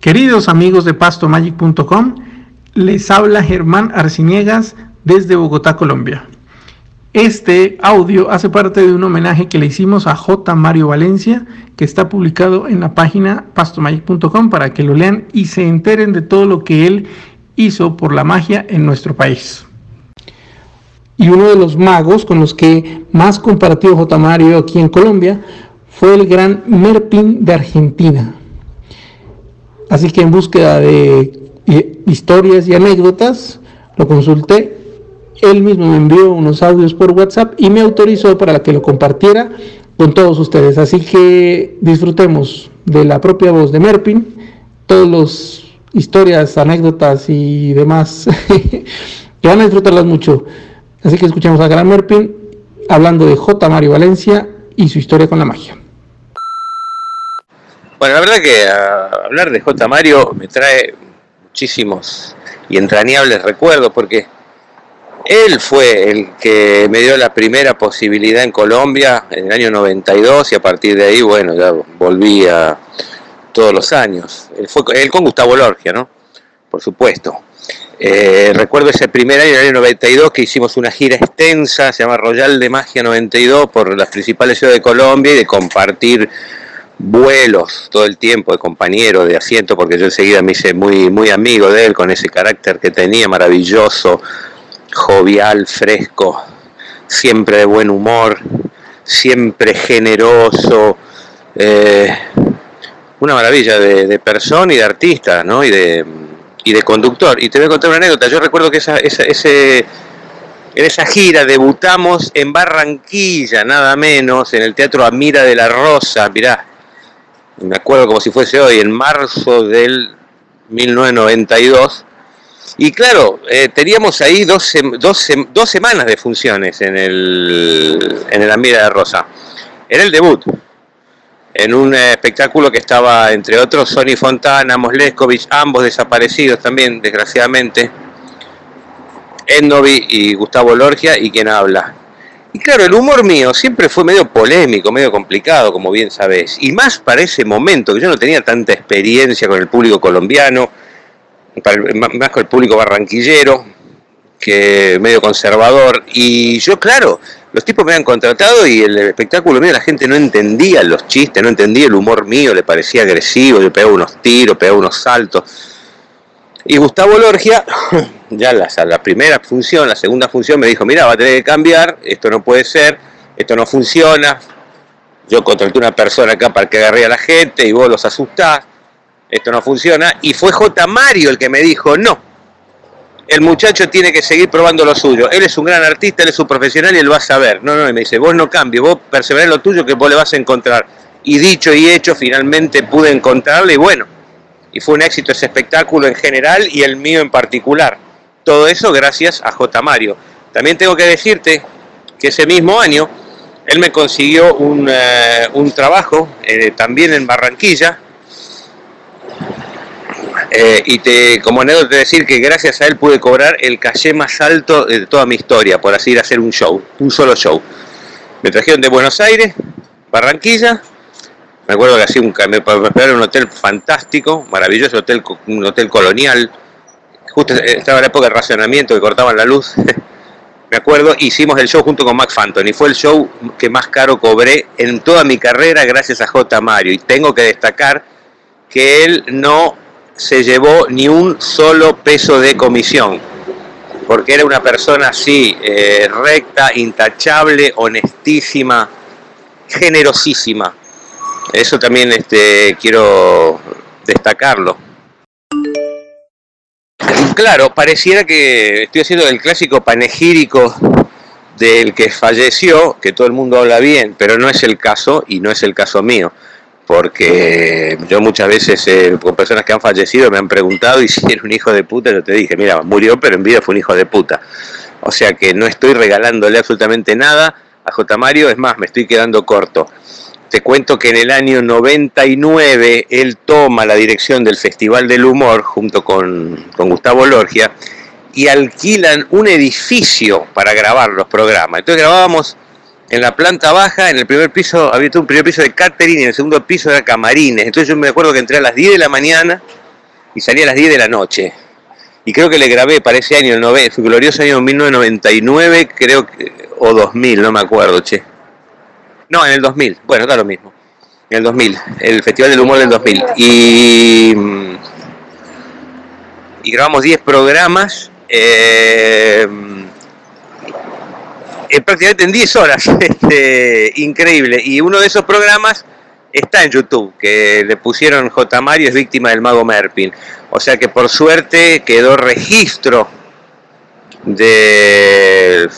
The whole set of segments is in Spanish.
Queridos amigos de pastomagic.com, les habla Germán Arciniegas desde Bogotá, Colombia. Este audio hace parte de un homenaje que le hicimos a J. Mario Valencia, que está publicado en la página pastomagic.com para que lo lean y se enteren de todo lo que él hizo por la magia en nuestro país. Y uno de los magos con los que más compartió J. Mario aquí en Colombia fue el gran Merpin de Argentina. Así que en búsqueda de historias y anécdotas, lo consulté. Él mismo me envió unos audios por WhatsApp y me autorizó para que lo compartiera con todos ustedes. Así que disfrutemos de la propia voz de Merpin, todas las historias, anécdotas y demás, que van a disfrutarlas mucho. Así que escuchemos a Gran Merpin hablando de J. Mario Valencia y su historia con la magia. Bueno, la verdad que uh, hablar de J. Mario me trae muchísimos y entrañables recuerdos porque él fue el que me dio la primera posibilidad en Colombia en el año 92 y a partir de ahí, bueno, ya volvía todos los años. Él fue él con Gustavo Lorgia, ¿no? Por supuesto. Eh, recuerdo ese primer año, el año 92, que hicimos una gira extensa, se llama Royal de Magia 92, por las principales ciudades de Colombia y de compartir vuelos todo el tiempo de compañero de asiento, porque yo enseguida me hice muy, muy amigo de él, con ese carácter que tenía, maravilloso, jovial, fresco, siempre de buen humor, siempre generoso, eh, una maravilla de, persona y de artista, ¿no? Y de, y de conductor. Y te voy a contar una anécdota, yo recuerdo que esa, ese, en esa gira debutamos en Barranquilla, nada menos, en el Teatro Amira de la Rosa, mirá, me acuerdo como si fuese hoy, en marzo del 1992. Y claro, eh, teníamos ahí dos, dos, semanas de funciones en el, en el Amira de Rosa. Era el debut, en un espectáculo que estaba, entre otros, Sonny Fontana, Mosleskovich, ambos desaparecidos también, desgraciadamente, Endovi y Gustavo Lorgia, y quien habla. Y claro, el humor mío siempre fue medio polémico, medio complicado, como bien sabés. Y más para ese momento, que yo no tenía tanta experiencia con el público colombiano, más con el público barranquillero, que medio conservador. Y yo, claro, los tipos me habían contratado y el espectáculo mío la gente no entendía los chistes, no entendía el humor mío, le parecía agresivo, yo pegaba unos tiros, pegaba unos saltos. Y Gustavo Lorgia, ya la, la primera función, la segunda función, me dijo, mira, va a tener que cambiar, esto no puede ser, esto no funciona, yo contraté una persona acá para que agarre a la gente y vos los asustás, esto no funciona, y fue J. Mario el que me dijo, no, el muchacho tiene que seguir probando lo suyo, él es un gran artista, él es un profesional y él va a saber, no, no, y me dice, vos no cambies, vos perseverás en lo tuyo que vos le vas a encontrar, y dicho y hecho, finalmente pude encontrarle, y bueno, y fue un éxito ese espectáculo en general y el mío en particular. Todo eso gracias a J. Mario. También tengo que decirte que ese mismo año él me consiguió un, eh, trabajo eh, también en Barranquilla. Eh, y te, como anécdota decir que gracias a él pude cobrar el caché más alto de toda mi historia, por así ir a hacer un show, un solo show. Me trajeron de Buenos Aires, Barranquilla, me acuerdo que hacía un, me, esperaron un hotel fantástico, maravilloso hotel, un hotel colonial. Justo estaba en la época de racionamiento que cortaban la luz. me acuerdo, hicimos el show junto con Mac Phantom y fue el show que más caro cobré en toda mi carrera gracias a J. Mario. Y tengo que destacar que él no se llevó ni un solo peso de comisión, porque era una persona así, eh, recta, intachable, honestísima, generosísima. Eso también este, quiero destacarlo. Claro, pareciera que estoy haciendo el clásico panegírico del que falleció, que todo el mundo habla bien, pero no es el caso y no es el caso mío, porque yo muchas veces eh, con personas que han fallecido me han preguntado y si era un hijo de puta, yo te dije, mira, murió, pero en vida fue un hijo de puta. O sea que no estoy regalándole absolutamente nada a J. Mario, es más, me estoy quedando corto. Te cuento que en el año 99 él toma la dirección del Festival del Humor junto con, Gustavo Lorgia y alquilan un edificio para grabar los programas. Entonces grabábamos en la planta baja, en el primer piso había un primer piso de catering y en el segundo piso era camarines. Entonces yo me acuerdo que entré a las 10 de la mañana y salía a las 10 de la noche. Y creo que le grabé para ese año, el glorioso año 1999, creo o 2000, no me acuerdo, che. No, en el 2000, bueno, da lo mismo. En el 2000, el Festival del Humor del 2000. Y, y grabamos 10 programas. Eh, eh, prácticamente en 10 horas, este, increíble. Y uno de esos programas está en YouTube, que le pusieron J. Mario es víctima del mago Merpin. O sea que por suerte quedó registro de,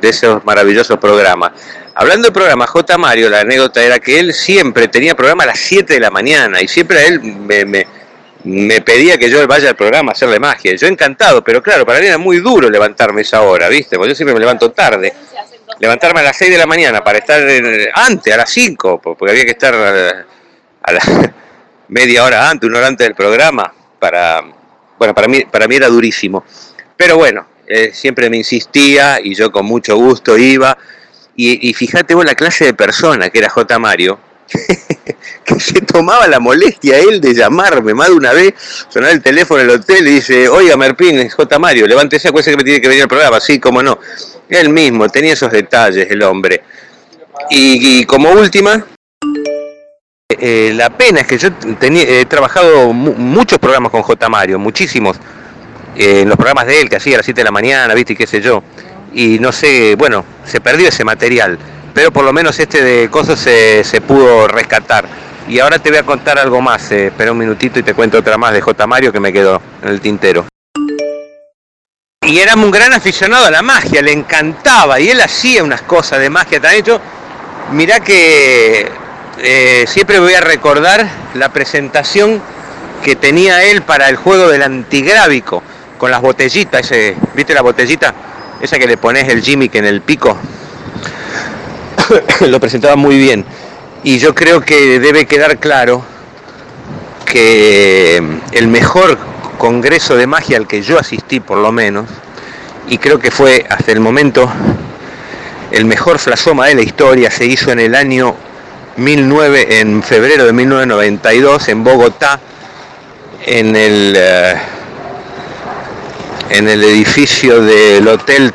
de esos maravillosos programas. Hablando de programas, J. Mario, la anécdota era que él siempre tenía programa a las 7 de la mañana y siempre a él me, me, pedía que yo vaya al programa a hacerle magia. Yo encantado, pero claro, para mí era muy duro levantarme esa hora, ¿viste? Porque yo siempre me levanto tarde levantarme a las 6 de la mañana para estar antes, a las 5, porque había que estar a la, media hora antes, una hora antes del programa, para, bueno, para mí, para mí era durísimo. Pero bueno, eh, siempre me insistía y yo con mucho gusto iba. Y, y fíjate vos la clase de persona que era J. Mario, que se tomaba la molestia él de llamarme más de una vez, sonar el teléfono en el hotel y dice, oiga Merpín, es J. Mario, levántese, acuérdese que me tiene que venir al programa, sí, cómo no. Él mismo, tenía esos detalles el hombre. Y, como última, eh, la pena es que yo he trabajado muchos programas con J. Mario, muchísimos, eh, en los programas de él que hacía a las 7 de la mañana, viste, y qué sé yo. Y no sé, bueno, se perdió ese material, pero por lo menos este de cosas se, pudo rescatar. Y ahora te voy a contar algo más, eh, espera un minutito y te cuento otra más de J. Mario que me quedó en el tintero y era un gran aficionado a la magia, le encantaba y él hacía unas cosas de magia también. Yo, mirá que eh, siempre voy a recordar la presentación que tenía él para el juego del antigrávico, con las botellitas, ese, ¿viste la botellita? Esa que le pones el gimmick en el pico. Lo presentaba muy bien. Y yo creo que debe quedar claro que el mejor congreso de magia al que yo asistí por lo menos, y creo que fue hasta el momento el mejor flasoma de la historia, se hizo en el año 19, en febrero de 1992 en Bogotá, en el, eh, en el edificio del Hotel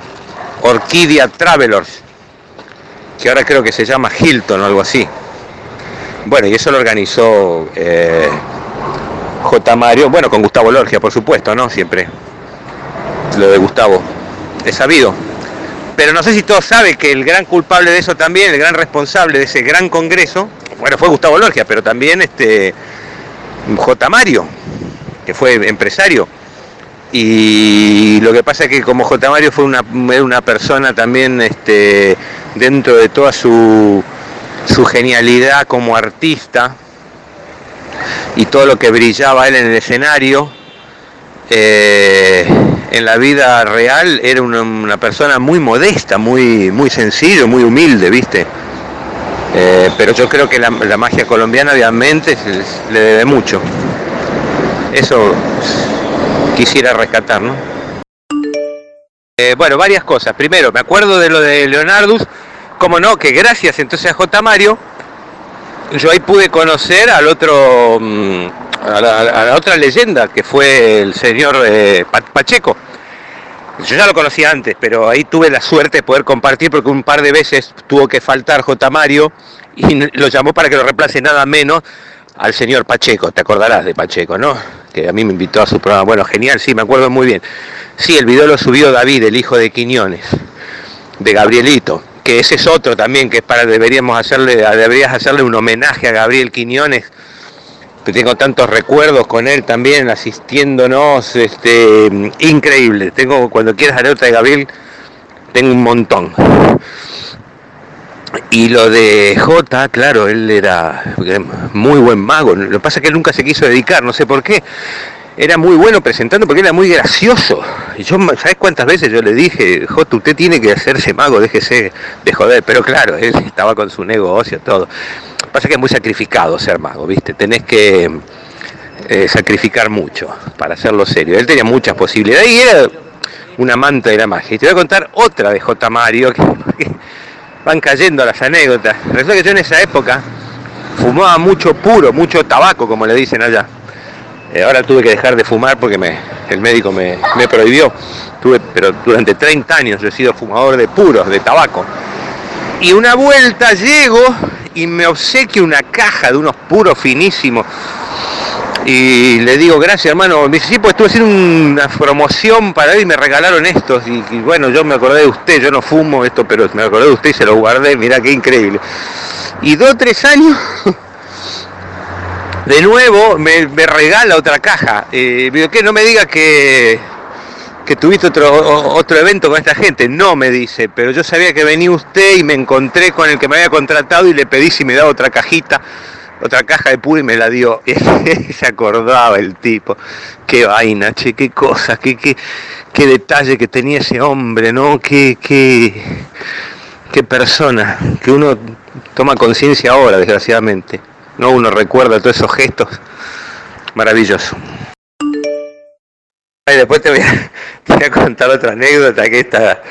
Orquídea Travelers, que ahora creo que se llama Hilton o algo así. Bueno, y eso lo organizó eh, J. Mario, bueno, con Gustavo Lorgia, por supuesto, ¿no? Siempre lo de Gustavo, es sabido. Pero no sé si todos saben que el gran culpable de eso también, el gran responsable de ese gran congreso, bueno, fue Gustavo Lorgia, pero también este J. Mario, que fue empresario. Y lo que pasa es que como J. Mario fue una, una persona también este, dentro de toda su, su genialidad como artista, y todo lo que brillaba él en el escenario, eh, en la vida real era una, persona muy modesta, muy, muy sencillo, muy humilde, ¿viste? Eh, pero yo creo que la, magia colombiana obviamente le debe mucho. Eso quisiera rescatar, ¿no? Eh, bueno, varias cosas. Primero, me acuerdo de lo de Leonardus, como no, que gracias entonces a J. Mario, yo ahí pude conocer al otro, mm, a la, otra leyenda que fue el señor eh, Pacheco. Yo ya lo conocía antes, pero ahí tuve la suerte de poder compartir porque un par de veces tuvo que faltar J. Mario y lo llamó para que lo reemplace nada menos al señor Pacheco. Te acordarás de Pacheco, ¿no? Que a mí me invitó a su programa. Bueno, genial, sí, me acuerdo muy bien. Sí, el video lo subió David, el hijo de Quiñones, de Gabrielito que ese es otro también que es para deberíamos hacerle deberías hacerle un homenaje a Gabriel Quiñones que tengo tantos recuerdos con él también asistiéndonos este increíble tengo cuando quieras otra de Gabriel tengo un montón y lo de J, claro, él era muy buen mago. Lo que pasa es que él nunca se quiso dedicar, no sé por qué era muy bueno presentando porque era muy gracioso. Y yo, ¿sabes cuántas veces yo le dije, Joto, usted tiene que hacerse mago, déjese de joder? Pero claro, él estaba con su negocio, todo. Pasa que es muy sacrificado ser mago, ¿viste? Tenés que eh, sacrificar mucho para hacerlo serio. Él tenía muchas posibilidades y era un amante de la magia. Y te voy a contar otra de J. Mario, que van cayendo las anécdotas. Resulta que yo en esa época fumaba mucho puro, mucho tabaco, como le dicen allá Eh, ahora tuve que dejar de fumar porque me, el médico me, prohibió. Tuve, pero durante 30 años yo he sido fumador de puros, de tabaco. Y una vuelta llego y me obsequio una caja de unos puros finísimos. Y le digo, gracias hermano. Me dice, sí, pues estuve haciendo una promoción para él y me regalaron estos. Y, bueno, yo me acordé de usted, yo no fumo esto, pero me acordé de usted y se lo guardé. Mirá qué increíble. Y dos tres años, de nuevo, me, regala otra caja. Eh, digo, ¿qué? No me diga que, que tuviste otro, otro evento con esta gente. No, me dice, pero yo sabía que venía usted y me encontré con el que me había contratado y le pedí si me daba otra cajita otra caja de puro y me la dio. Se acordaba el tipo. Qué vaina, che, qué cosa, qué, qué, qué detalle que tenía ese hombre, ¿no? Qué, qué, qué persona. Que uno toma conciencia ahora, desgraciadamente. No uno recuerda todos esos gestos. Maravilloso. Y después te voy, a, te voy a contar otra anécdota que esta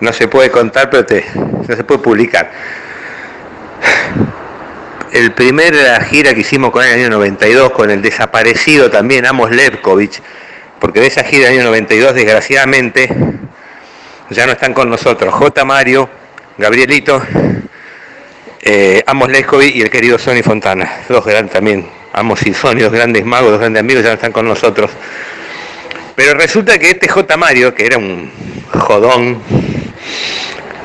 no se puede contar, pero te, no se puede publicar el primer gira que hicimos con el año 92, con el desaparecido también Amos Levkovich, porque de esa gira del año 92, desgraciadamente, ya no están con nosotros. J. Mario, Gabrielito, eh, Amos Levkovich y el querido Sonny Fontana, dos grandes también, Amos y Sonny, dos grandes magos, dos grandes amigos, ya no están con nosotros. Pero resulta que este J. Mario, que era un jodón,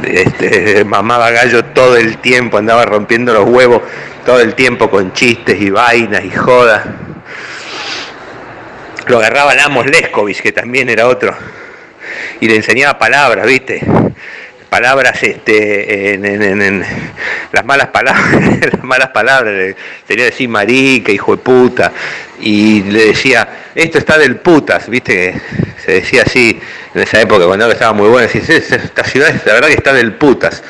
este, mamaba gallo todo el tiempo, andaba rompiendo los huevos todo el tiempo con chistes y vainas y jodas. Lo agarraba Lamos Leskovich, que también era otro, y le enseñaba palabras, ¿viste? Palabras, este, las malas palabras, las malas palabras, tenía que decir marica, hijo de puta, y le decía, esto está del putas, ¿viste? Se decía así en esa época, cuando estaba muy bueno, esta ciudad, la verdad que está del putas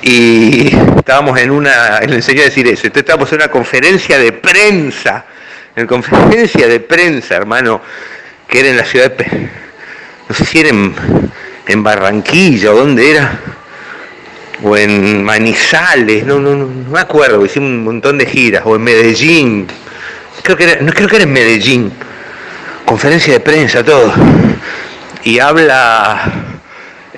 y estábamos en una, le enseñé a decir eso, entonces estábamos en una conferencia de prensa, en conferencia de prensa, hermano, que era en la ciudad de, no sé si era en, en Barranquilla o dónde era, o en Manizales, no, no, no, no me acuerdo, hicimos un montón de giras, o en Medellín, creo que era, no creo que era en Medellín, conferencia de prensa, todo, y habla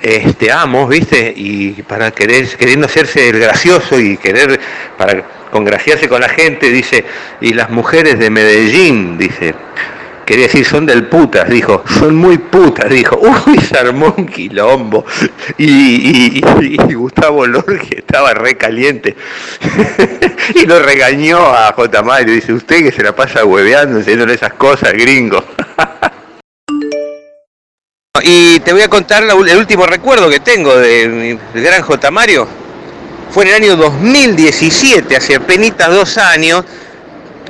este, amos, ¿viste? Y para querer, queriendo hacerse el gracioso y querer, para congraciarse con la gente, dice, y las mujeres de Medellín, dice, quería decir, son del putas, dijo, son muy putas, dijo, uy, se armó un quilombo. Y, y, y Gustavo Lorge estaba re caliente y lo regañó a J. Mario, dice, usted que se la pasa hueveando, enseñándole esas cosas, gringo. Y te voy a contar el último recuerdo que tengo de mi gran J. Mario. Fue en el año 2017, hace apenas dos años.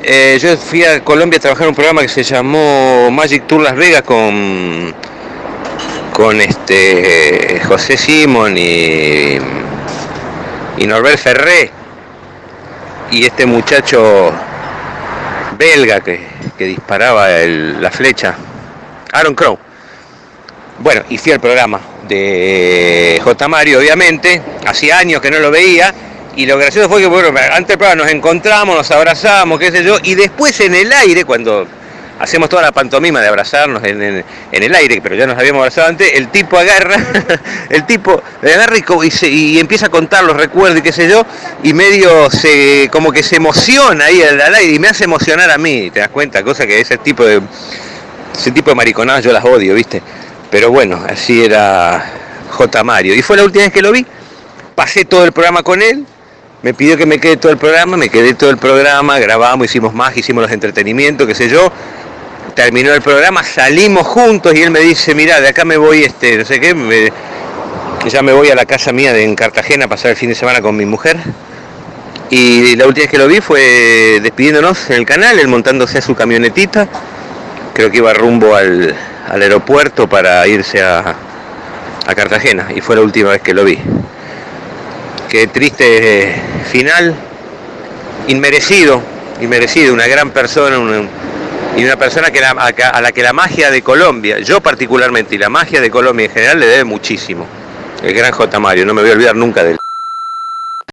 Eh, yo fui a Colombia a trabajar un programa que se llamó Magic Tour Las Vegas con, con este José Simón y, y Norbert Ferré y este muchacho belga que, que disparaba la flecha, Aaron Crow. Bueno, hice el programa de J. Mario, obviamente, hacía años que no lo veía, y lo gracioso fue que, bueno, antes del nos encontramos, nos abrazamos, qué sé yo, y después en el aire, cuando hacemos toda la pantomima de abrazarnos en, el aire, pero ya nos habíamos abrazado antes, el tipo agarra, el tipo agarra y, se, y, empieza a contar los recuerdos y qué sé yo, y medio se, como que se emociona ahí al, al aire, y me hace emocionar a mí, te das cuenta, cosa que ese tipo de, ese tipo de mariconadas yo las odio, ¿viste? Pero bueno, así era J. Mario. Y fue la última vez que lo vi. Pasé todo el programa con él. Me pidió que me quede todo el programa. Me quedé todo el programa. Grabamos, hicimos más, hicimos los entretenimientos, qué sé yo. Terminó el programa, salimos juntos y él me dice, mira, de acá me voy, este, no sé qué, me, ya me voy a la casa mía en Cartagena a pasar el fin de semana con mi mujer. Y la última vez que lo vi fue despidiéndonos en el canal, él montándose a su camionetita. Creo que iba rumbo al, aeropuerto para irse a, Cartagena y fue la última vez que lo vi. Qué triste final, inmerecido, inmerecido, una gran persona y una persona que a la que la magia de Colombia, yo particularmente y la magia de Colombia en general le debe muchísimo. El gran J. Mario, no me voy a olvidar nunca de él.